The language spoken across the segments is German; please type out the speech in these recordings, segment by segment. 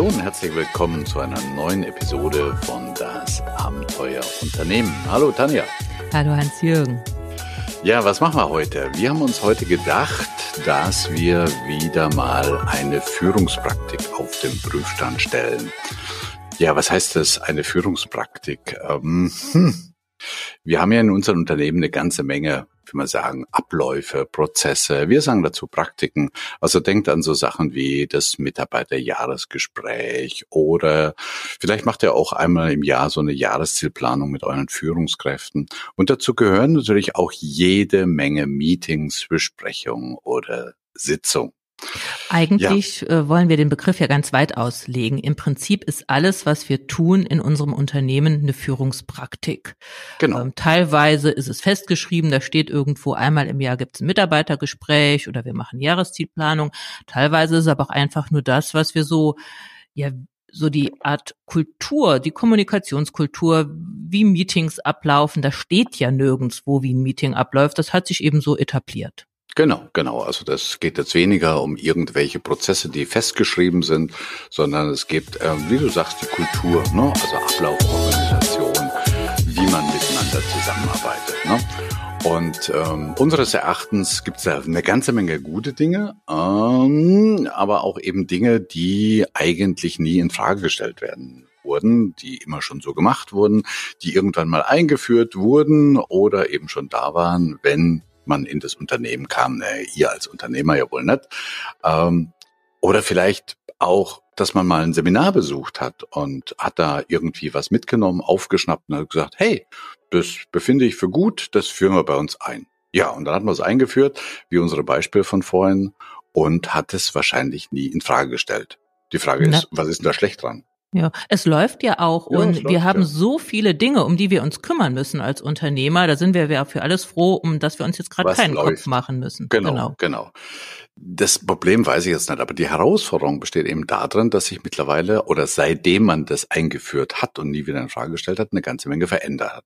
Hallo und herzlich willkommen zu einer neuen Episode von Das Abenteuer Unternehmen. Hallo Tanja. Hallo Hans-Jürgen. Ja, was machen wir heute? Wir haben uns heute gedacht, dass wir wieder mal eine Führungspraktik auf den Prüfstand stellen. Ja, was heißt das, eine Führungspraktik? Ähm, hm. Wir haben ja in unserem Unternehmen eine ganze Menge wie man sagen, Abläufe, Prozesse. Wir sagen dazu Praktiken. Also denkt an so Sachen wie das Mitarbeiterjahresgespräch oder vielleicht macht ihr auch einmal im Jahr so eine Jahreszielplanung mit euren Führungskräften. Und dazu gehören natürlich auch jede Menge Meetings, Besprechungen oder Sitzungen. Eigentlich ja. äh, wollen wir den Begriff ja ganz weit auslegen. Im Prinzip ist alles, was wir tun in unserem Unternehmen, eine Führungspraktik. Genau. Ähm, teilweise ist es festgeschrieben, da steht irgendwo einmal im Jahr gibt es ein Mitarbeitergespräch oder wir machen Jahreszielplanung. Teilweise ist es aber auch einfach nur das, was wir so, ja, so die Art Kultur, die Kommunikationskultur, wie Meetings ablaufen, da steht ja nirgendwo, wie ein Meeting abläuft. Das hat sich eben so etabliert. Genau, genau. Also das geht jetzt weniger um irgendwelche Prozesse, die festgeschrieben sind, sondern es geht, äh, wie du sagst, die Kultur, ne? also Ablauf, Organisation, wie man miteinander zusammenarbeitet. Ne? Und ähm, unseres Erachtens gibt es da eine ganze Menge gute Dinge, ähm, aber auch eben Dinge, die eigentlich nie in Frage gestellt werden wurden, die immer schon so gemacht wurden, die irgendwann mal eingeführt wurden oder eben schon da waren, wenn man in das Unternehmen kam. Ne, ihr als Unternehmer ja wohl nicht. Ähm, oder vielleicht auch, dass man mal ein Seminar besucht hat und hat da irgendwie was mitgenommen, aufgeschnappt und hat gesagt, hey, das befinde ich für gut, das führen wir bei uns ein. Ja, und dann hat man es eingeführt, wie unsere Beispiele von vorhin, und hat es wahrscheinlich nie in Frage gestellt. Die Frage ist, was ist denn da schlecht dran? Ja, es läuft ja auch ja, und wir haben ja. so viele Dinge, um die wir uns kümmern müssen als Unternehmer. Da sind wir ja für alles froh, um dass wir uns jetzt gerade keinen läuft. Kopf machen müssen. Genau, genau, genau. Das Problem weiß ich jetzt nicht, aber die Herausforderung besteht eben darin, dass sich mittlerweile oder seitdem man das eingeführt hat und nie wieder in Frage gestellt hat, eine ganze Menge verändert hat.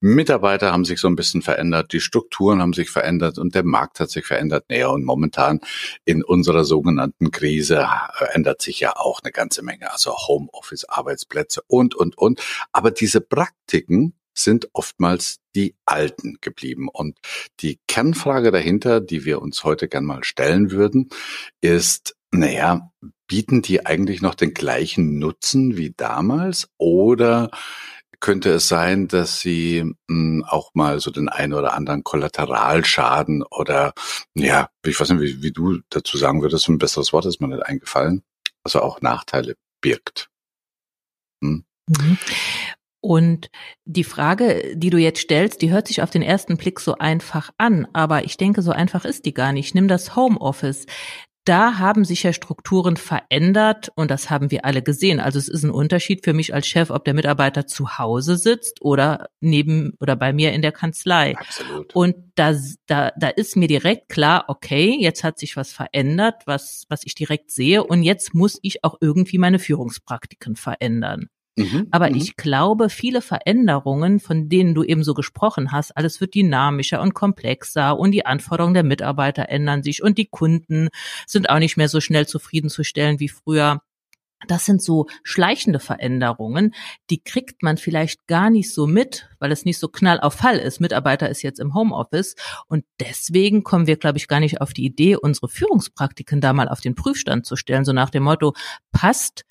Mitarbeiter haben sich so ein bisschen verändert, die Strukturen haben sich verändert und der Markt hat sich verändert. Naja, und momentan in unserer sogenannten Krise äh, ändert sich ja auch eine ganze Menge, also Homeoffice, Arbeitsplätze und, und, und. Aber diese Praktiken, sind oftmals die Alten geblieben. Und die Kernfrage dahinter, die wir uns heute gern mal stellen würden, ist, naja, bieten die eigentlich noch den gleichen Nutzen wie damals oder könnte es sein, dass sie mh, hm, auch mal so den einen oder anderen Kollateralschaden oder ja, ich weiß nicht, wie, wie du dazu sagen würdest, ein besseres Wort ist mir nicht eingefallen, also auch Nachteile birgt. Hm? Mhm. Und die Frage, die du jetzt stellst, die hört sich auf den ersten Blick so einfach an, aber ich denke, so einfach ist die gar nicht. Nimm das Homeoffice. Da haben sich ja Strukturen verändert und das haben wir alle gesehen. Also es ist ein Unterschied für mich als Chef, ob der Mitarbeiter zu Hause sitzt oder neben oder bei mir in der Kanzlei. Absolut. Und da, da, da ist mir direkt klar, okay, jetzt hat sich was verändert, was, was ich direkt sehe und jetzt muss ich auch irgendwie meine Führungspraktiken verändern. Mhm, Aber mhm. ich glaube, viele Veränderungen, von denen du eben so gesprochen hast, alles wird dynamischer und komplexer und die Anforderungen der Mitarbeiter ändern sich und die Kunden sind auch nicht mehr so schnell zufriedenzustellen wie früher. Das sind so schleichende Veränderungen, die kriegt man vielleicht gar nicht so mit, weil es nicht so knall auf Fall ist. Mitarbeiter ist jetzt im Homeoffice und deswegen kommen wir, glaube ich, gar nicht auf die Idee, unsere Führungspraktiken da mal auf den Prüfstand zu stellen, so nach dem Motto, passt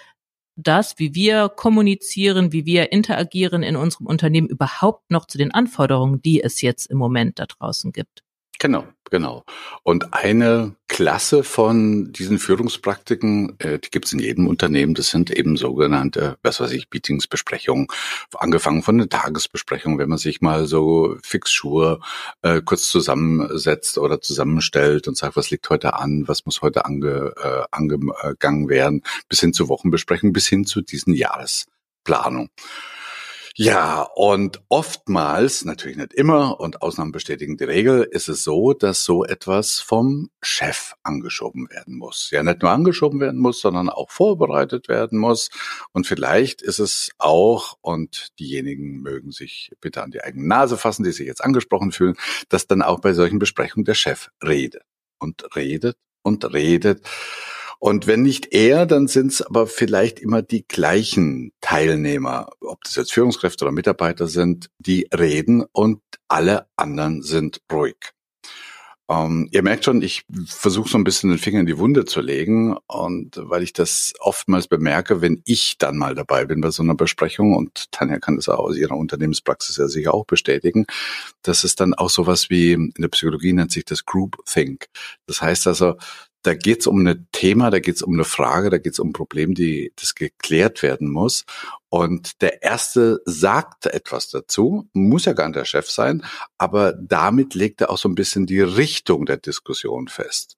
das, wie wir kommunizieren, wie wir interagieren in unserem Unternehmen überhaupt noch zu den Anforderungen, die es jetzt im Moment da draußen gibt. Genau, genau. Und eine Klasse von diesen Führungspraktiken, äh, die gibt es in jedem Unternehmen, das sind eben sogenannte, was weiß ich, Meetings, Besprechungen, angefangen von einer Tagesbesprechung, wenn man sich mal so fix Schuhe äh, kurz zusammensetzt oder zusammenstellt und sagt, was liegt heute an, was muss heute ange, äh, angegangen werden, bis hin zur Wochenbesprechung, bis hin zu diesen Jahresplanung. Ja, und oftmals, natürlich nicht immer, und Ausnahmen bestätigen die Regel, ist es so, dass so etwas vom Chef angeschoben werden muss. Ja, nicht nur angeschoben werden muss, sondern auch vorbereitet werden muss. Und vielleicht ist es auch, und diejenigen mögen sich bitte an die eigene Nase fassen, die sich jetzt angesprochen fühlen, dass dann auch bei solchen Besprechungen der Chef redet und redet und redet Und wenn nicht er, dann sind es aber vielleicht immer die gleichen Teilnehmer, ob das jetzt Führungskräfte oder Mitarbeiter sind, die reden und alle anderen sind ruhig. Ähm, ihr merkt schon, ich versuche so ein bisschen den Finger in die Wunde zu legen und weil ich das oftmals bemerke, wenn ich dann mal dabei bin bei so einer Besprechung und Tanja kann das auch aus ihrer Unternehmenspraxis ja sicher auch bestätigen, dass es dann auch sowas wie in der Psychologie nennt sich das Group Think. Das heißt also, da geht es um ein Thema, da geht es um eine Frage, da geht es um ein Problem, die das geklärt werden muss. Und der Erste sagt etwas dazu, muss ja gar nicht der Chef sein, aber damit legt er auch so ein bisschen die Richtung der Diskussion fest.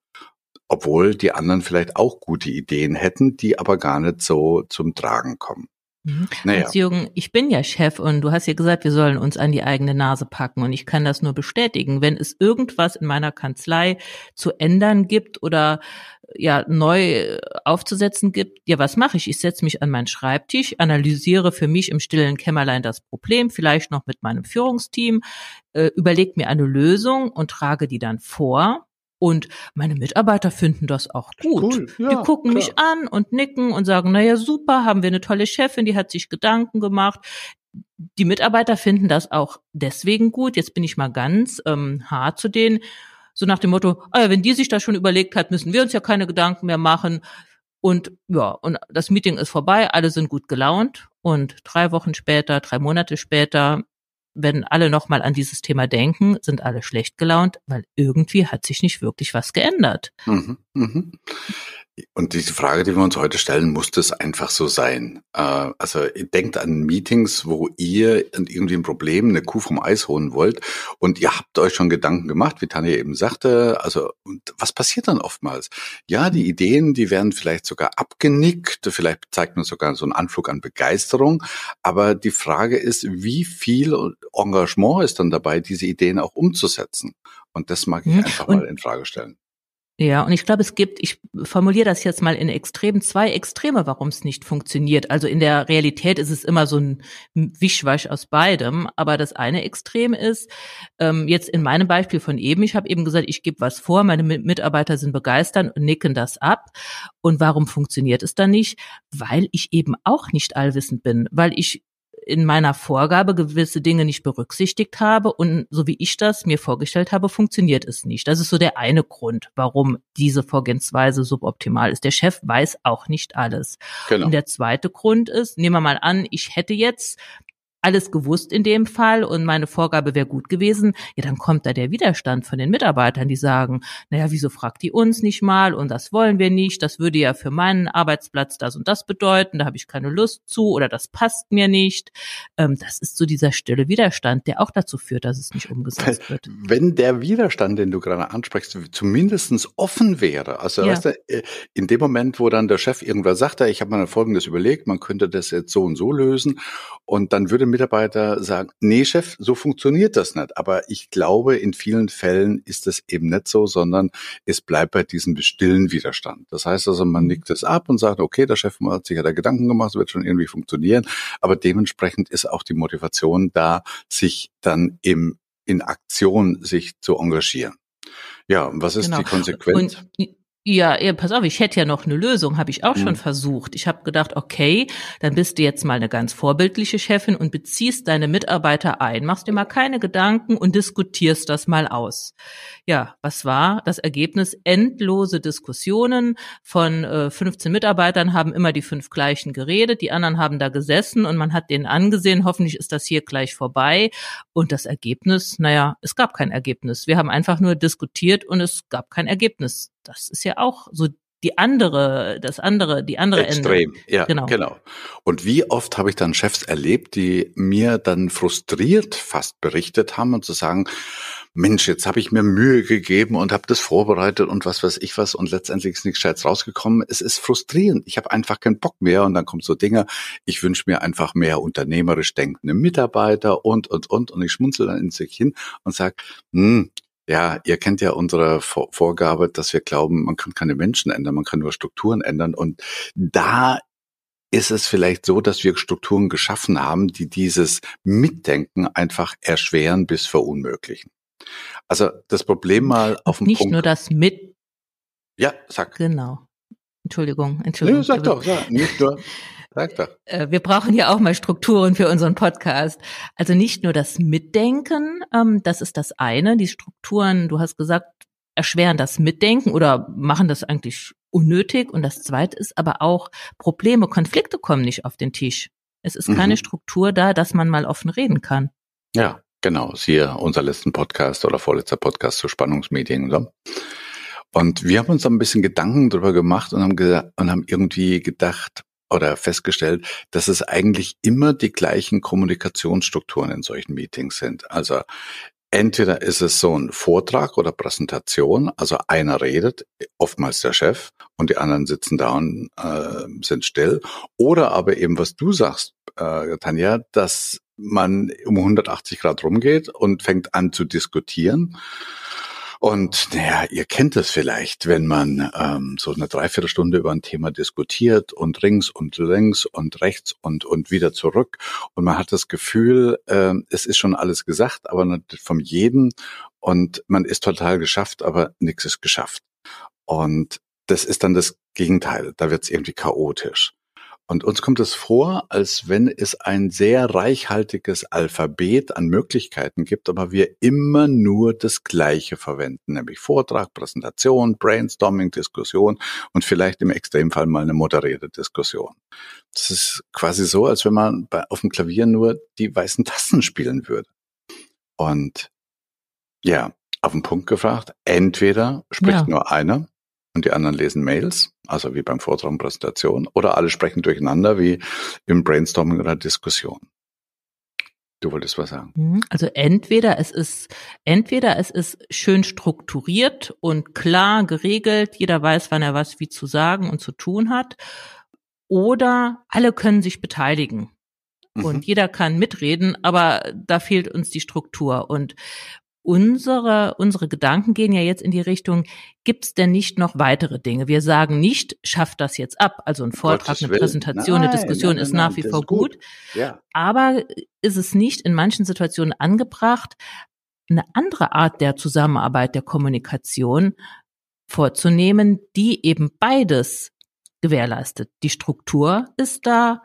Obwohl die anderen vielleicht auch gute Ideen hätten, die aber gar nicht so zum Tragen kommen. Mhm. Naja. Jürgen, ich bin ja Chef und du hast ja gesagt, wir sollen uns an die eigene Nase packen und ich kann das nur bestätigen. Wenn es irgendwas in meiner Kanzlei zu ändern gibt oder ja neu aufzusetzen gibt, ja, was mache ich? Ich setze mich an meinen Schreibtisch, analysiere für mich im stillen Kämmerlein das Problem, vielleicht noch mit meinem Führungsteam, äh, überlege mir eine Lösung und trage die dann vor und meine Mitarbeiter finden das auch gut. Cool, ja, die gucken klar. mich an und nicken und sagen, naja, super, haben wir eine tolle Chefin, die hat sich Gedanken gemacht. Die Mitarbeiter finden das auch deswegen gut. Jetzt bin ich mal ganz ähm, hart zu denen. So nach dem Motto, ah wenn die sich das schon überlegt hat, müssen wir uns ja keine Gedanken mehr machen. Und ja, und das Meeting ist vorbei, alle sind gut gelaunt. Und drei Wochen später, drei Monate später wenn alle nochmal an dieses Thema denken, sind alle schlecht gelaunt, weil irgendwie hat sich nicht wirklich was geändert. Mhm, mhm. Und diese Frage, die wir uns heute stellen, muss das einfach so sein? Äh, also denkt an Meetings, wo ihr irgendwie ein Problem, eine Kuh vom Eis holen wollt und ihr habt euch schon Gedanken gemacht, wie Tanja eben sagte. Also was passiert dann oftmals? Ja, die Ideen, die werden vielleicht sogar abgenickt, vielleicht zeigt man sogar so einen Anflug an Begeisterung. Aber die Frage ist, wie viel Engagement ist dann dabei, diese Ideen auch umzusetzen? Und das mag ich einfach und, mal in Frage stellen. Ja, und ich glaube, es gibt, ich formuliere das jetzt mal in Extremen, zwei Extreme, warum es nicht funktioniert. Also in der Realität ist es immer so ein Wischwasch aus beidem. Aber das eine Extrem ist, ähm, jetzt in meinem Beispiel von eben, ich habe eben gesagt, ich gebe was vor, meine Mitarbeiter sind begeistert und nicken das ab. Und warum funktioniert es dann nicht? Weil ich eben auch nicht allwissend bin, weil ich in meiner Vorgabe gewisse Dinge nicht berücksichtigt habe und so wie ich das mir vorgestellt habe, funktioniert es nicht. Das ist so der eine Grund, warum diese Vorgehensweise suboptimal ist. Der Chef weiß auch nicht alles. Genau. Und der zweite Grund ist, nehmen wir mal an, ich hätte jetzt alles gewusst in dem Fall und meine Vorgabe wäre gut gewesen, ja, dann kommt da der Widerstand von den Mitarbeitern, die sagen, naja, wieso fragt die uns nicht mal und das wollen wir nicht, das würde ja für meinen Arbeitsplatz das und das bedeuten, da habe ich keine Lust zu oder das passt mir nicht. Ähm, das ist so dieser stille Widerstand, der auch dazu führt, dass es nicht umgesetzt wird. Wenn der Widerstand, den du gerade ansprichst, zumindestens offen wäre, also ja. weißt du, äh, in dem Moment, wo dann der Chef irgendwas sagt, ich habe mir Folgendes überlegt, man könnte das jetzt so und so lösen und dann würde Mitarbeiter sagen, nee, Chef, so funktioniert das nicht. Aber ich glaube, in vielen Fällen ist es eben nicht so, sondern es bleibt bei diesem stillen Widerstand. Das heißt also, man nickt es ab und sagt, okay, der Chef hat sich ja da Gedanken gemacht, es wird schon irgendwie funktionieren. Aber dementsprechend ist auch die Motivation da, sich dann im, in Aktion sich zu engagieren. Ja, was ist genau. die Konsequenz? Und ja, ja, pass auf, ich hätte ja noch eine Lösung, habe ich auch mhm. schon versucht. Ich habe gedacht, okay, dann bist du jetzt mal eine ganz vorbildliche Chefin und beziehst deine Mitarbeiter ein, machst dir mal keine Gedanken und diskutierst das mal aus. Ja, was war das Ergebnis? Endlose Diskussionen von äh, 15 Mitarbeitern haben immer die fünf gleichen geredet, die anderen haben da gesessen und man hat denen angesehen, hoffentlich ist das hier gleich vorbei. Und das Ergebnis, naja, es gab kein Ergebnis. Wir haben einfach nur diskutiert und es gab kein Ergebnis das ist ja auch so die andere, das andere, die andere Extrem, Ende. ja, genau. genau. Und wie oft habe ich dann Chefs erlebt, die mir dann frustriert fast berichtet haben und zu sagen, Mensch, jetzt habe ich mir Mühe gegeben und habe das vorbereitet und was weiß ich was und letztendlich ist nichts Scheiß rausgekommen. Es ist frustrierend. Ich habe einfach keinen Bock mehr und dann kommt so Dinge, ich wünsche mir einfach mehr unternehmerisch denkende Mitarbeiter und, und, und und ich schmunzel dann in sich hin und sage, hm, ja, ihr kennt ja unsere Vorgabe, dass wir glauben, man kann keine Menschen ändern, man kann nur Strukturen ändern. Und da ist es vielleicht so, dass wir Strukturen geschaffen haben, die dieses Mitdenken einfach erschweren bis verunmöglichen. Also das Problem mal auf den Nicht Punkt. Nicht nur das Mit. Ja, sag. Genau. Entschuldigung, Entschuldigung. Nee, sag doch, sag, nicht nur. Sag doch. Äh, wir brauchen ja auch mal Strukturen für unseren Podcast. Also nicht nur das Mitdenken, ähm, das ist das eine. Die Strukturen, du hast gesagt, erschweren das Mitdenken oder machen das eigentlich unnötig. Und das zweite ist aber auch Probleme, Konflikte kommen nicht auf den Tisch. Es ist keine mhm. Struktur da, dass man mal offen reden kann. Ja, genau. Siehe unser letzten Podcast oder vorletzter Podcast zu Spannungsmedien. So. Und wir haben uns ein bisschen Gedanken darüber gemacht und haben, und haben irgendwie gedacht oder festgestellt, dass es eigentlich immer die gleichen Kommunikationsstrukturen in solchen Meetings sind. Also Entweder ist es so ein Vortrag oder Präsentation, also einer redet, oftmals der Chef, und die anderen sitzen da und äh, sind still. Oder aber eben, was du sagst, äh, Tanja, dass man um 180 Grad rumgeht und fängt an zu diskutieren und naja, ihr kennt es vielleicht, wenn man ähm, so eine Dreiviertelstunde über ein Thema diskutiert und rings und links und rechts und, und wieder zurück. Und man hat das Gefühl, äh, es ist schon alles gesagt, aber nicht vom jeden. Und man ist total geschafft, aber nichts ist geschafft. Und das ist dann das Gegenteil. Da wird es irgendwie chaotisch. Und uns kommt es vor, als wenn es ein sehr reichhaltiges Alphabet an Möglichkeiten gibt, aber wir immer nur das Gleiche verwenden, nämlich Vortrag, Präsentation, Brainstorming, Diskussion und vielleicht im Extremfall mal eine moderierte Diskussion. Das ist quasi so, als wenn man bei, auf dem Klavier nur die weißen Tasten spielen würde. Und ja, auf den Punkt gefragt, entweder spricht ja. nur einer und die anderen lesen Mails, also wie beim Vortrag und Präsentation, oder alle sprechen durcheinander wie im Brainstorming oder Diskussion. Du wolltest was sagen. Mhm. Also entweder es ist, entweder es ist schön strukturiert und klar geregelt, jeder weiß, wann er was wie zu sagen und zu tun hat, oder alle können sich beteiligen. Und mhm. jeder kann mitreden, aber da fehlt uns die Struktur. Und unsere, unsere Gedanken gehen ja jetzt in die Richtung, gibt es denn nicht noch weitere Dinge? Wir sagen nicht, schafft das jetzt ab. Also ein Vortrag, eine Präsentation, nein, eine Diskussion nein, nein, ist nach wie vor gut. gut. Ja. Aber ist es nicht in manchen Situationen angebracht, eine andere Art der Zusammenarbeit, der Kommunikation vorzunehmen, die eben beides gewährleistet. Die Struktur ist da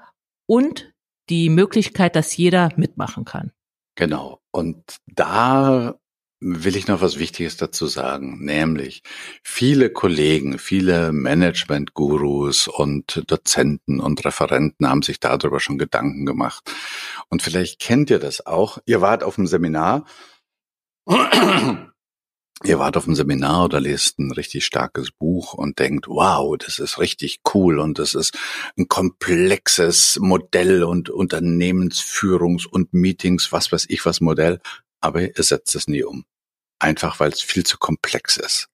und die Möglichkeit, dass jeder mitmachen kann. Genau. Und da will ich noch was Wichtiges dazu sagen, nämlich viele Kollegen, viele Management-Gurus und Dozenten und Referenten haben sich darüber schon Gedanken gemacht. Und vielleicht kennt ihr das auch. Ihr wart auf dem Seminar. Ihr wart auf dem Seminar oder lest ein richtig starkes Buch und denkt, wow, das ist richtig cool und das ist ein komplexes Modell und Unternehmensführungs- und Meetings, was weiß ich was Modell aber ihr setzt es nie um. Einfach weil es viel zu komplex ist.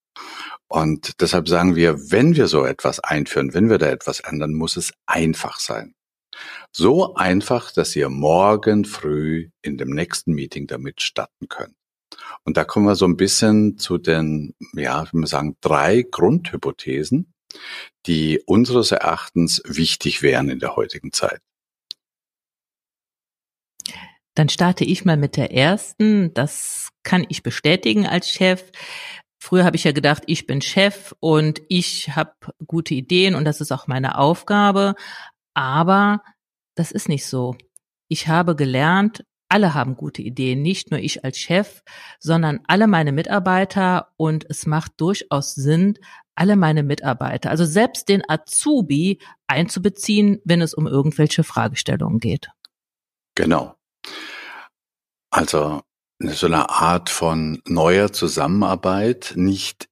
Und deshalb sagen wir, wenn wir so etwas einführen, wenn wir da etwas ändern, muss es einfach sein. So einfach, dass ihr morgen früh in dem nächsten Meeting damit starten könnt. Und da kommen wir so ein bisschen zu den, ja, wie wir sagen, drei Grundhypothesen, die unseres Erachtens wichtig wären in der heutigen Zeit. Dann starte ich mal mit der ersten. Das kann ich bestätigen als Chef. Früher habe ich ja gedacht, ich bin Chef und ich habe gute Ideen und das ist auch meine Aufgabe. Aber das ist nicht so. Ich habe gelernt, alle haben gute Ideen, nicht nur ich als Chef, sondern alle meine Mitarbeiter und es macht durchaus Sinn, alle meine Mitarbeiter, also selbst den Azubi einzubeziehen, wenn es um irgendwelche Fragestellungen geht. Genau. Also so eine Art von neuer Zusammenarbeit. Nicht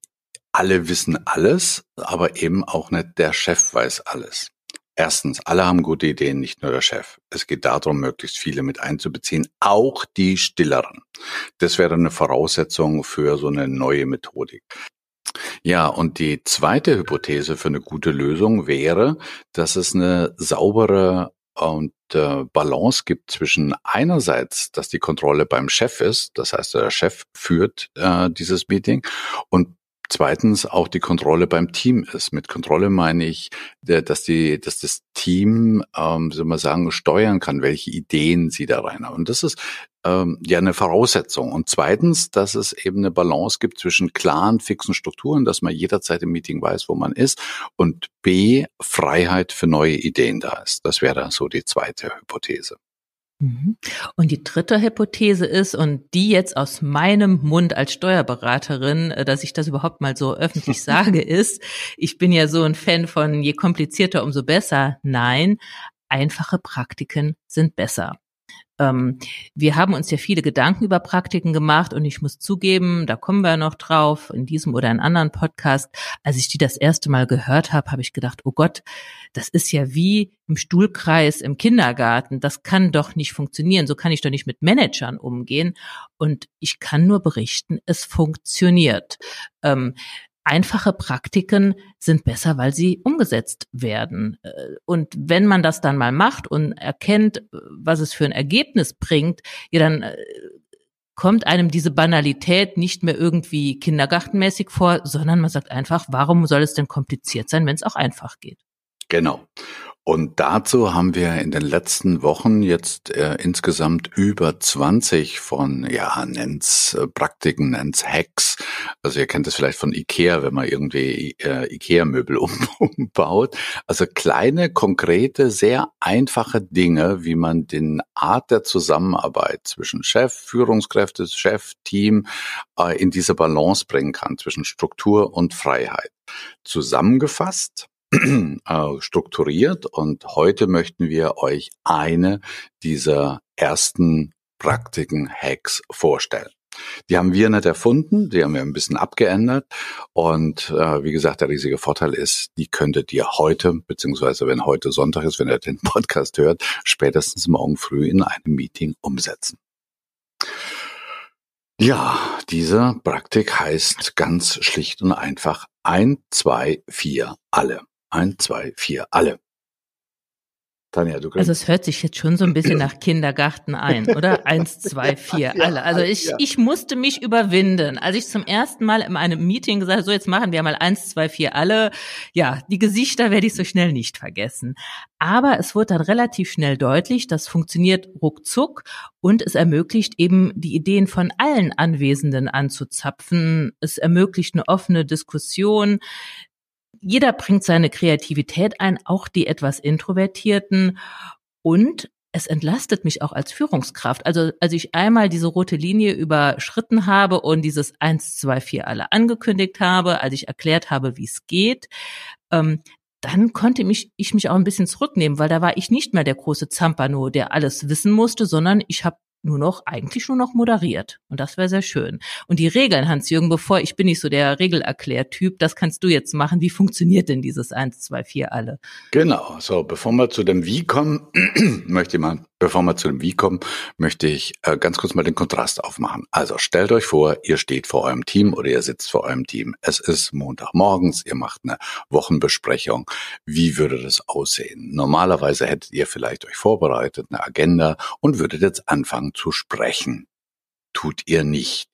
alle wissen alles, aber eben auch nicht der Chef weiß alles. Erstens, alle haben gute Ideen, nicht nur der Chef. Es geht darum, möglichst viele mit einzubeziehen, auch die Stilleren. Das wäre eine Voraussetzung für so eine neue Methodik. Ja, und die zweite Hypothese für eine gute Lösung wäre, dass es eine saubere und äh, Balance gibt zwischen einerseits, dass die Kontrolle beim Chef ist, das heißt, der Chef führt äh, dieses Meeting und Zweitens auch die Kontrolle beim Team ist. Mit Kontrolle meine ich, dass die, dass das Team, ähm, soll man sagen, steuern kann, welche Ideen sie da rein haben. Und das ist ähm, ja eine Voraussetzung. Und zweitens, dass es eben eine Balance gibt zwischen klaren, fixen Strukturen, dass man jederzeit im Meeting weiß, wo man ist und B, Freiheit für neue Ideen da ist. Das wäre so die zweite Hypothese. Mhm. Und die dritte Hypothese ist, und die jetzt aus meinem Mund als Steuerberaterin, äh, dass ich das überhaupt mal so öffentlich sage, ist, ich bin ja so ein Fan von je komplizierter, umso besser. Nein, einfache Praktiken sind besser. Ähm, wir haben uns ja viele Gedanken über Praktiken gemacht und ich muss zugeben, da kommen wir noch drauf, in diesem oder in anderen Podcast. Als ich die das erste Mal gehört habe, habe ich gedacht, oh Gott, das ist ja wie im Stuhlkreis im Kindergarten. Das kann doch nicht funktionieren. So kann ich doch nicht mit Managern umgehen. Und ich kann nur berichten, es funktioniert. Ähm, einfache Praktiken sind besser, weil sie umgesetzt werden. Äh, und wenn man das dann mal macht und erkennt, was es für ein Ergebnis bringt, ja, dann äh, kommt einem diese Banalität nicht mehr irgendwie kindergartenmäßig vor, sondern man sagt einfach, warum soll es denn kompliziert sein, wenn es auch einfach geht? Genau. Und dazu haben wir in den letzten Wochen jetzt äh, insgesamt über 20 von, ja, nennt's äh, Praktiken, nennt's Hacks. Also ihr kennt es vielleicht von Ikea, wenn man irgendwie äh, Ikea-Möbel um, umbaut. Also kleine, konkrete, sehr einfache Dinge, wie man den Art der Zusammenarbeit zwischen Chef, Führungskräfte, Chef, Team äh, in diese Balance bringen kann zwischen Struktur und Freiheit. Zusammengefasst strukturiert und heute möchten wir euch eine dieser ersten Praktiken, Hacks vorstellen. Die haben wir nicht erfunden, die haben wir ein bisschen abgeändert. Und äh, wie gesagt, der riesige Vorteil ist, die könntet ihr heute, beziehungsweise wenn heute Sonntag ist, wenn ihr den Podcast hört, spätestens morgen früh in einem Meeting umsetzen. Ja, diese Praktik heißt ganz schlicht und einfach ein, zwei, vier, alle. Eins, zwei, vier, alle. Tanja, du kannst. Also es hört sich jetzt schon so ein bisschen nach Kindergarten ein, oder? Eins, zwei, vier, alle. Ja, also ich, ja. ich musste mich überwinden. Als ich zum ersten Mal in einem Meeting gesagt habe, so jetzt machen wir mal eins, zwei, vier, alle. Ja, die Gesichter werde ich so schnell nicht vergessen. Aber es wurde dann relativ schnell deutlich, das funktioniert ruckzuck und es ermöglicht eben die Ideen von allen Anwesenden anzuzapfen. Es ermöglicht eine offene Diskussion jeder bringt seine Kreativität ein, auch die etwas Introvertierten. Und es entlastet mich auch als Führungskraft. Also als ich einmal diese rote Linie überschritten habe und dieses eins, zwei, vier alle angekündigt habe, als ich erklärt habe, wie es geht, ähm, dann konnte mich, ich mich auch ein bisschen zurücknehmen, weil da war ich nicht mehr der große Zampano, der alles wissen musste, sondern ich habe nur noch, eigentlich nur noch moderiert. Und das wäre sehr schön. Und die Regeln, Hans-Jürgen, bevor ich bin nicht so der Regelerklärtyp, das kannst du jetzt machen. Wie funktioniert denn dieses 1, 2, 4 alle? Genau. So, bevor wir zu dem Wie kommen, möchte ich mal Bevor wir zu dem Wie kommen, möchte ich äh, ganz kurz mal den Kontrast aufmachen. Also stellt euch vor, ihr steht vor eurem Team oder ihr sitzt vor eurem Team. Es ist Montagmorgens, ihr macht eine Wochenbesprechung. Wie würde das aussehen? Normalerweise hättet ihr vielleicht euch vorbereitet, eine Agenda und würdet jetzt anfangen zu sprechen. Tut ihr nicht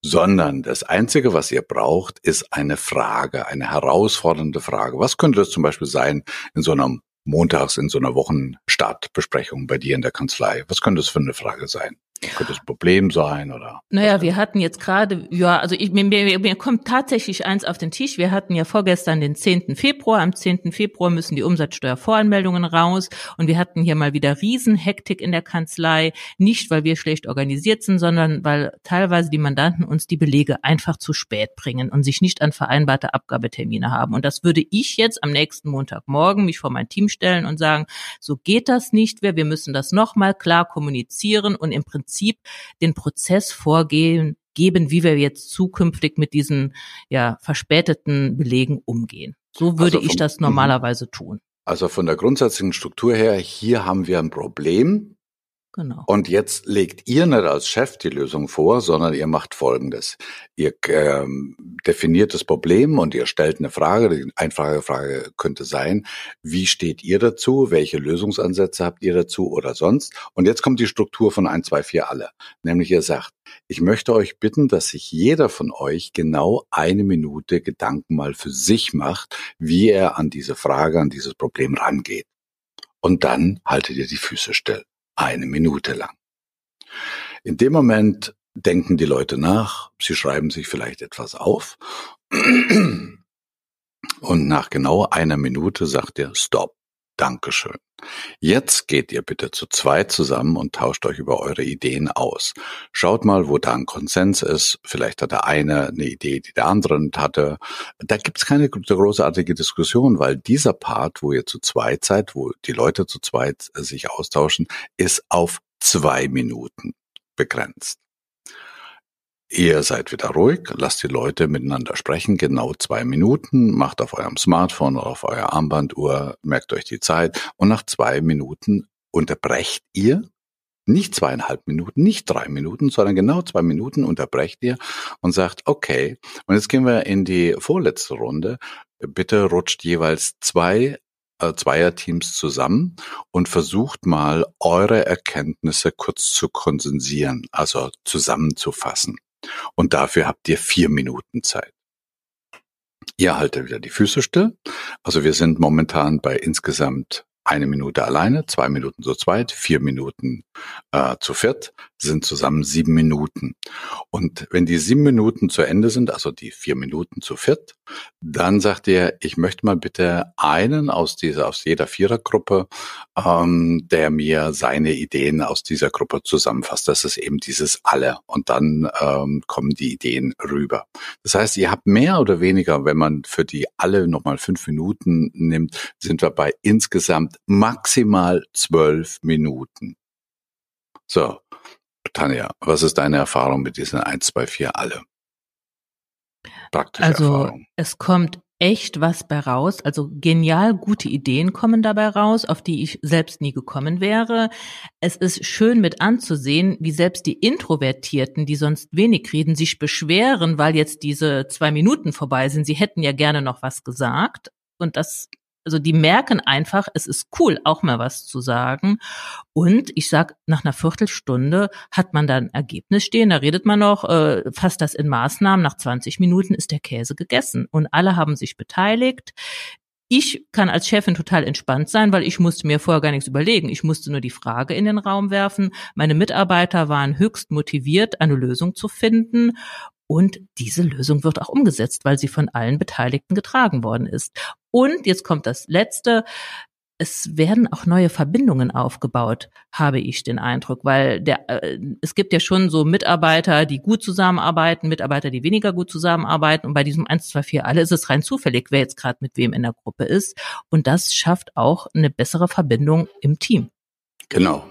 sondern das Einzige, was ihr braucht, ist eine Frage, eine herausfordernde Frage. Was könnte das zum Beispiel sein in so einem montags in so einer Wochenstartbesprechung bei dir in der Kanzlei? Was könnte das für eine Frage sein? Könnte das ein Problem sein oder? Naja, wir hatten jetzt gerade, ja, also ich, mir, mir, mir kommt tatsächlich eins auf den Tisch. Wir hatten ja vorgestern den 10. Februar. Am 10. Februar müssen die Umsatzsteuervoranmeldungen raus und wir hatten hier mal wieder Riesenhektik in der Kanzlei. Nicht, weil wir schlecht organisiert sind, sondern weil teilweise die Mandanten uns die Belege einfach zu spät bringen und sich nicht an vereinbarte Abgabetermine haben. Und das würde ich jetzt am nächsten Montagmorgen mich vor mein Team stellen und sagen, so geht das nicht mehr. Wir müssen das nochmal klar kommunizieren und im Prinzip Prinzip den Prozess vorgehen, geben, wie wir jetzt zukünftig mit diesen ja verspäteten Belegen umgehen. So würde also vom, ich das mhm. normalerweise tun. Also von der grundsätzlichen Struktur her, hier haben wir ein Problem, Genau. Und jetzt legt ihr nicht als Chef die Lösung vor, sondern ihr macht Folgendes. Ihr ähm, definiert das Problem und ihr stellt eine Frage. Die einfache Frage könnte sein, wie steht ihr dazu? Welche Lösungsansätze habt ihr dazu oder sonst? Und jetzt kommt die Struktur von 1, 2, 4 alle. Nämlich ihr sagt, ich möchte euch bitten, dass sich jeder von euch genau eine Minute Gedanken mal für sich macht, wie er an diese Frage, an dieses Problem rangeht. Und dann haltet ihr die Füße still eine Minute lang. In dem Moment denken die Leute nach, sie schreiben sich vielleicht etwas auf und nach genau einer Minute sagt er Stop. Dankeschön. Jetzt geht ihr bitte zu zweit zusammen und tauscht euch über eure Ideen aus. Schaut mal, wo da ein Konsens ist. Vielleicht hat der eine eine Idee, die der andere nicht hatte. Da gibt's keine großartige Diskussion, weil dieser Part, wo ihr zu zweit seid, wo die Leute zu zweit sich austauschen, ist auf zwei Minuten begrenzt. Ihr seid wieder ruhig, lasst die Leute miteinander sprechen, genau zwei Minuten, macht auf eurem Smartphone oder auf eurer Armbanduhr, merkt euch die Zeit und nach zwei Minuten unterbrecht ihr, nicht zweieinhalb Minuten, nicht drei Minuten, sondern genau zwei Minuten unterbrecht ihr und sagt, okay, und jetzt gehen wir in die vorletzte Runde. Bitte rutscht jeweils zwei äh, Zweierteams zusammen und versucht mal eure Erkenntnisse kurz zu konsensieren, also zusammenzufassen. Und dafür habt ihr vier Minuten Zeit. Ihr haltet wieder die Füße still. Also wir sind momentan bei insgesamt eine Minute alleine, zwei Minuten zu zweit, vier Minuten äh, zu viert, sind zusammen sieben Minuten. Und wenn die sieben Minuten zu Ende sind, also die vier Minuten zu viert, dann sagt er, ich möchte mal bitte einen aus dieser, aus jeder Vierergruppe, ähm, der mir seine Ideen aus dieser Gruppe zusammenfasst. Das ist eben dieses alle. Und dann ähm, kommen die Ideen rüber. Das heißt, ihr habt mehr oder weniger, wenn man für die alle nochmal fünf Minuten nimmt, sind wir bei insgesamt maximal zwölf Minuten. So, Tanja, was ist deine Erfahrung mit diesen 1, 2, 4 alle? Praktische also Erfahrung. es kommt echt was bei raus. Also genial gute Ideen kommen dabei raus, auf die ich selbst nie gekommen wäre. Es ist schön mit anzusehen, wie selbst die Introvertierten, die sonst wenig reden, sich beschweren, weil jetzt diese zwei Minuten vorbei sind. Sie hätten ja gerne noch was gesagt. Und das also die merken einfach, es ist cool, auch mal was zu sagen. Und ich sag, nach einer Viertelstunde hat man dann ein Ergebnis stehen, da redet man noch, äh, fasst das in Maßnahmen, nach 20 Minuten ist der Käse gegessen. Und alle haben sich beteiligt. Ich kann als Chefin total entspannt sein, weil ich musste mir vorher gar nichts überlegen. Ich musste nur die Frage in den Raum werfen. Meine Mitarbeiter waren höchst motiviert, eine Lösung zu finden. Und diese Lösung wird auch umgesetzt, weil sie von allen Beteiligten getragen worden ist. Und jetzt kommt das Letzte. Es werden auch neue Verbindungen aufgebaut, habe ich den Eindruck, weil der, äh, es gibt ja schon so Mitarbeiter, die gut zusammenarbeiten, Mitarbeiter, die weniger gut zusammenarbeiten. Und bei diesem 1, 2, 4 alle ist es rein zufällig, wer jetzt gerade mit wem in der Gruppe ist. Und das schafft auch eine bessere Verbindung im Team. Genau.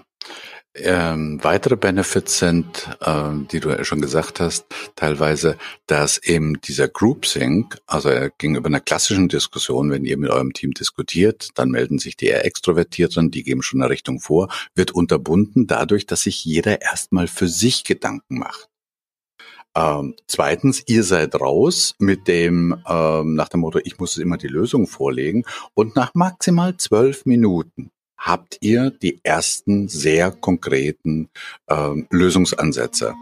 Ähm, weitere Benefits sind, ähm, die du ja schon gesagt hast, teilweise, dass eben dieser Groupthink, also gegenüber einer klassischen Diskussion, wenn ihr mit eurem Team diskutiert, dann melden sich die eher Extrovertierten, die geben schon eine Richtung vor, wird unterbunden dadurch, dass sich jeder erstmal für sich Gedanken macht. Ähm, zweitens, ihr seid raus mit dem, ähm, nach dem Motto, ich muss immer die Lösung vorlegen und nach maximal zwölf Minuten habt ihr die ersten sehr konkreten ähm, Lösungsansätze.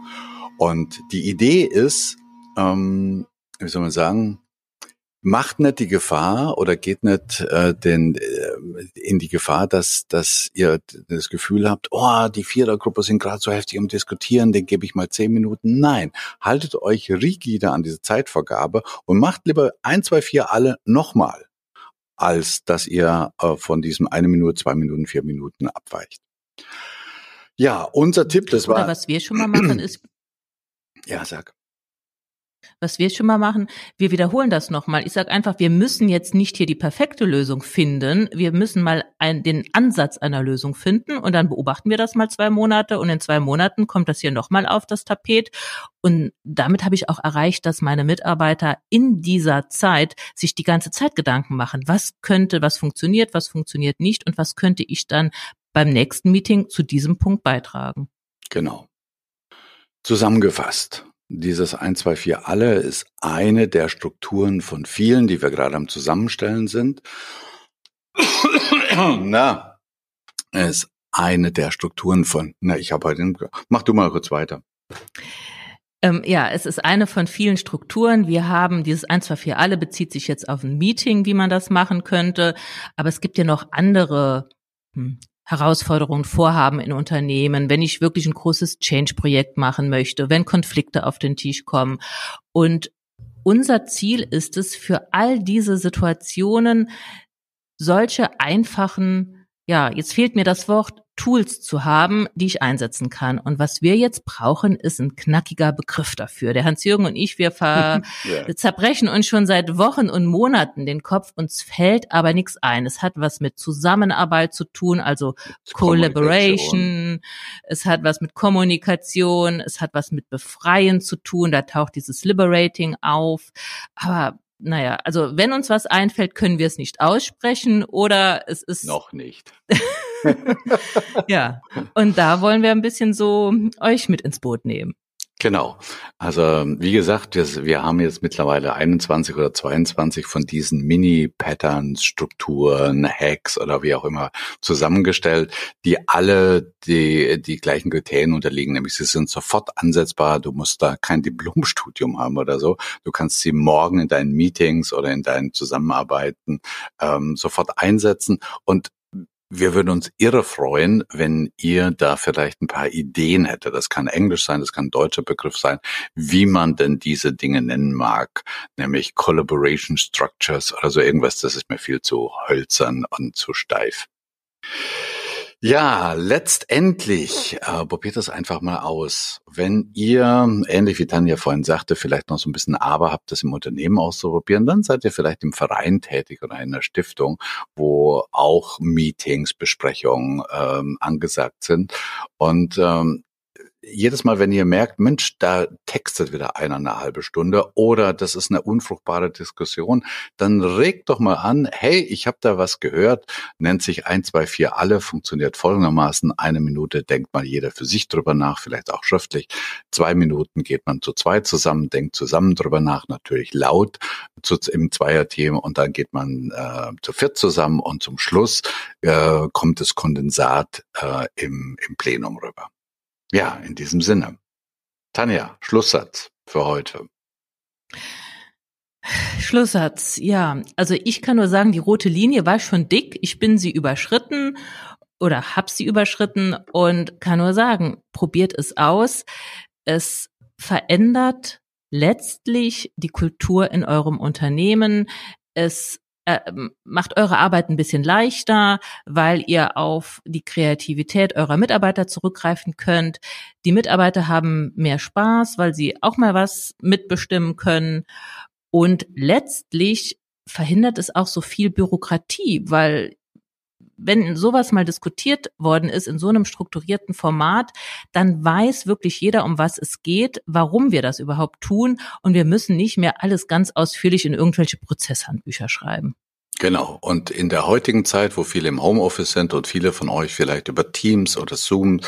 Und die Idee ist, ähm, wie soll man sagen, macht nicht die Gefahr oder geht nicht äh, den, äh, in die Gefahr, dass, dass ihr das Gefühl habt, oh, die Vierergruppe sind gerade so heftig am Diskutieren, den gebe ich mal zehn Minuten. Nein, haltet euch rigide an diese Zeitvorgabe und macht lieber ein, zwei, vier alle nochmal als dass ihr äh, von diesem eine Minute, zwei Minuten, vier Minuten abweicht. Ja, unser Tipp, das war. Oder was wir schon mal machen, ist. Ja, sag. Was wir schon mal machen, wir wiederholen das nochmal. Ich sage einfach, wir müssen jetzt nicht hier die perfekte Lösung finden. Wir müssen mal ein, den Ansatz einer Lösung finden und dann beobachten wir das mal zwei Monate und in zwei Monaten kommt das hier nochmal auf das Tapet. Und damit habe ich auch erreicht, dass meine Mitarbeiter in dieser Zeit sich die ganze Zeit Gedanken machen. Was könnte, was funktioniert, was funktioniert nicht und was könnte ich dann beim nächsten Meeting zu diesem Punkt beitragen. Genau. Zusammengefasst. Dieses 1, 2, 4 alle ist eine der Strukturen von vielen, die wir gerade am Zusammenstellen sind. na, ist eine der Strukturen von, na, ich habe heute, mach du mal kurz weiter. Ähm, ja, es ist eine von vielen Strukturen. Wir haben dieses 1, 2, 4 alle bezieht sich jetzt auf ein Meeting, wie man das machen könnte. Aber es gibt ja noch andere hm, Herausforderungen, Vorhaben in Unternehmen, wenn ich wirklich ein großes Change-Projekt machen möchte, wenn Konflikte auf den Tisch kommen. Und unser Ziel ist es, für all diese Situationen solche einfachen, ja, jetzt fehlt mir das Wort, Tools zu haben, die ich einsetzen kann. Und was wir jetzt brauchen, ist ein knackiger Begriff dafür. Der Hans-Jürgen und ich, wir, ver yeah. zerbrechen uns schon seit Wochen und Monaten den Kopf. Uns fällt aber nichts ein. Es hat was mit Zusammenarbeit zu tun, also Collaboration. Es hat was mit Kommunikation. Es hat was mit Befreien zu tun. Da taucht dieses Liberating auf. Aber naja, also wenn uns was einfällt, können wir es nicht aussprechen oder es ist. Noch nicht. ja, und da wollen wir ein bisschen so euch mit ins Boot nehmen. Genau. Also wie gesagt, wir, wir haben jetzt mittlerweile 21 oder 22 von diesen Mini-Patterns, Strukturen, Hacks oder wie auch immer zusammengestellt, die alle die, die gleichen Kriterien unterliegen, nämlich sie sind sofort ansetzbar, du musst da kein Diplomstudium haben oder so, du kannst sie morgen in deinen Meetings oder in deinen Zusammenarbeiten ähm, sofort einsetzen und wir würden uns irre freuen, wenn ihr da vielleicht ein paar Ideen hättet. Das kann Englisch sein, das kann deutscher Begriff sein, wie man denn diese Dinge nennen mag, nämlich Collaboration Structures oder so irgendwas. Das ist mir viel zu hölzern und zu steif. Ja, letztendlich äh, probiert das einfach mal aus. Wenn ihr, ähnlich wie Tanja vorhin sagte, vielleicht noch so ein bisschen Aber habt, das im Unternehmen auszuprobieren, dann seid ihr vielleicht im Verein tätig oder in einer Stiftung, wo auch Meetings, Besprechungen ähm, angesagt sind. Und ähm, jedes Mal, wenn ihr merkt, Mensch, da textet wieder einer eine halbe Stunde oder das ist eine unfruchtbare Diskussion, dann regt doch mal an, hey, ich habe da was gehört, nennt sich 1, 2, 4 alle, funktioniert folgendermaßen, eine Minute denkt mal jeder für sich drüber nach, vielleicht auch schriftlich, zwei Minuten geht man zu zweit zusammen, denkt zusammen drüber nach, natürlich laut zu, im Zweierteam und dann geht man äh, zu viert zusammen und zum Schluss äh, kommt das Kondensat äh, im, im Plenum rüber. Ja, in diesem Sinne. Tanja, Schlusssatz für heute. Schlusssatz, ja. Also ich kann nur sagen, die rote Linie war schon dick. Ich bin sie überschritten oder hab sie überschritten und kann nur sagen, probiert es aus. Es verändert letztlich die Kultur in eurem Unternehmen. Es äh, macht eure Arbeit ein bisschen leichter, weil ihr auf die Kreativität eurer Mitarbeiter zurückgreifen könnt. Die Mitarbeiter haben mehr Spaß, weil sie auch mal was mitbestimmen können. Und letztlich verhindert es auch so viel Bürokratie, weil wenn sowas mal diskutiert worden ist in so einem strukturierten Format, dann weiß wirklich jeder, um was es geht, warum wir das überhaupt tun und wir müssen nicht mehr alles ganz ausführlich in irgendwelche Prozesshandbücher schreiben. Genau. Und in der heutigen Zeit, wo viele im Homeoffice sind und viele von euch vielleicht über Teams oder Zoom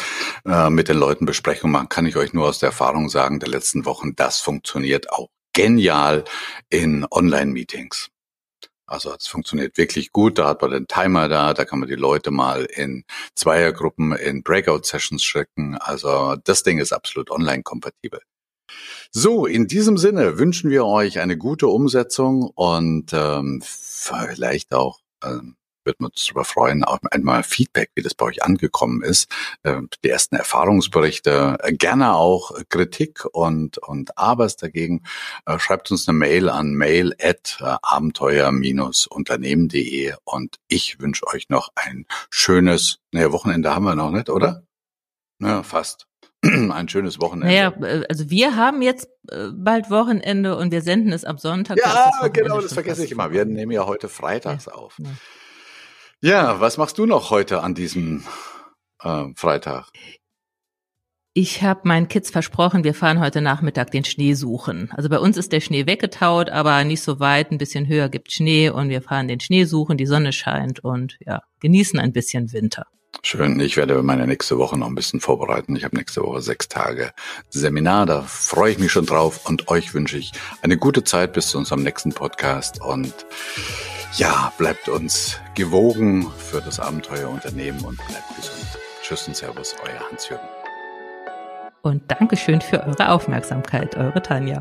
äh, mit den Leuten Besprechungen machen, kann ich euch nur aus der Erfahrung sagen der letzten Wochen, das funktioniert auch genial in Online-Meetings. Also es funktioniert wirklich gut. Da hat man den Timer da, da kann man die Leute mal in Zweiergruppen in Breakout-Sessions schicken. Also das Ding ist absolut online-kompatibel. So, in diesem Sinne wünschen wir euch eine gute Umsetzung und ähm, vielleicht auch ähm, würden uns darüber freuen, auch einmal Feedback, wie das bei euch angekommen ist, äh, die ersten Erfahrungsberichte, äh, gerne auch Kritik und, und Abers dagegen. Äh, schreibt uns eine Mail an mail at abenteuer-unternehmen.de und ich wünsche euch noch ein schönes, naja, Wochenende haben wir noch nicht, oder? Ja, fast. ein schönes Wochenende. Naja, also wir haben jetzt bald Wochenende und wir senden es am Sonntag. Ja, das genau, das vergesse ich immer. Wir nehmen ja heute freitags ja. auf. Ja. Ja, was machst du noch heute an diesem äh, Freitag? Ich habe meinen Kids versprochen, wir fahren heute Nachmittag den Schnee suchen. Also bei uns ist der Schnee weggetaut, aber nicht so weit, ein bisschen höher gibt Schnee und wir fahren den Schnee suchen, die Sonne scheint und ja, genießen ein bisschen Winter. Schön. Ich werde meine nächste Woche noch ein bisschen vorbereiten. Ich habe nächste Woche sechs Tage Seminar. Da freue ich mich schon drauf. Und euch wünsche ich eine gute Zeit bis zu unserem nächsten Podcast. Und ja, bleibt uns gewogen für das Abenteuerunternehmen und bleibt gesund. Tschüss und Servus, euer Hans-Jürgen. Und Dankeschön für eure Aufmerksamkeit, eure Tanja.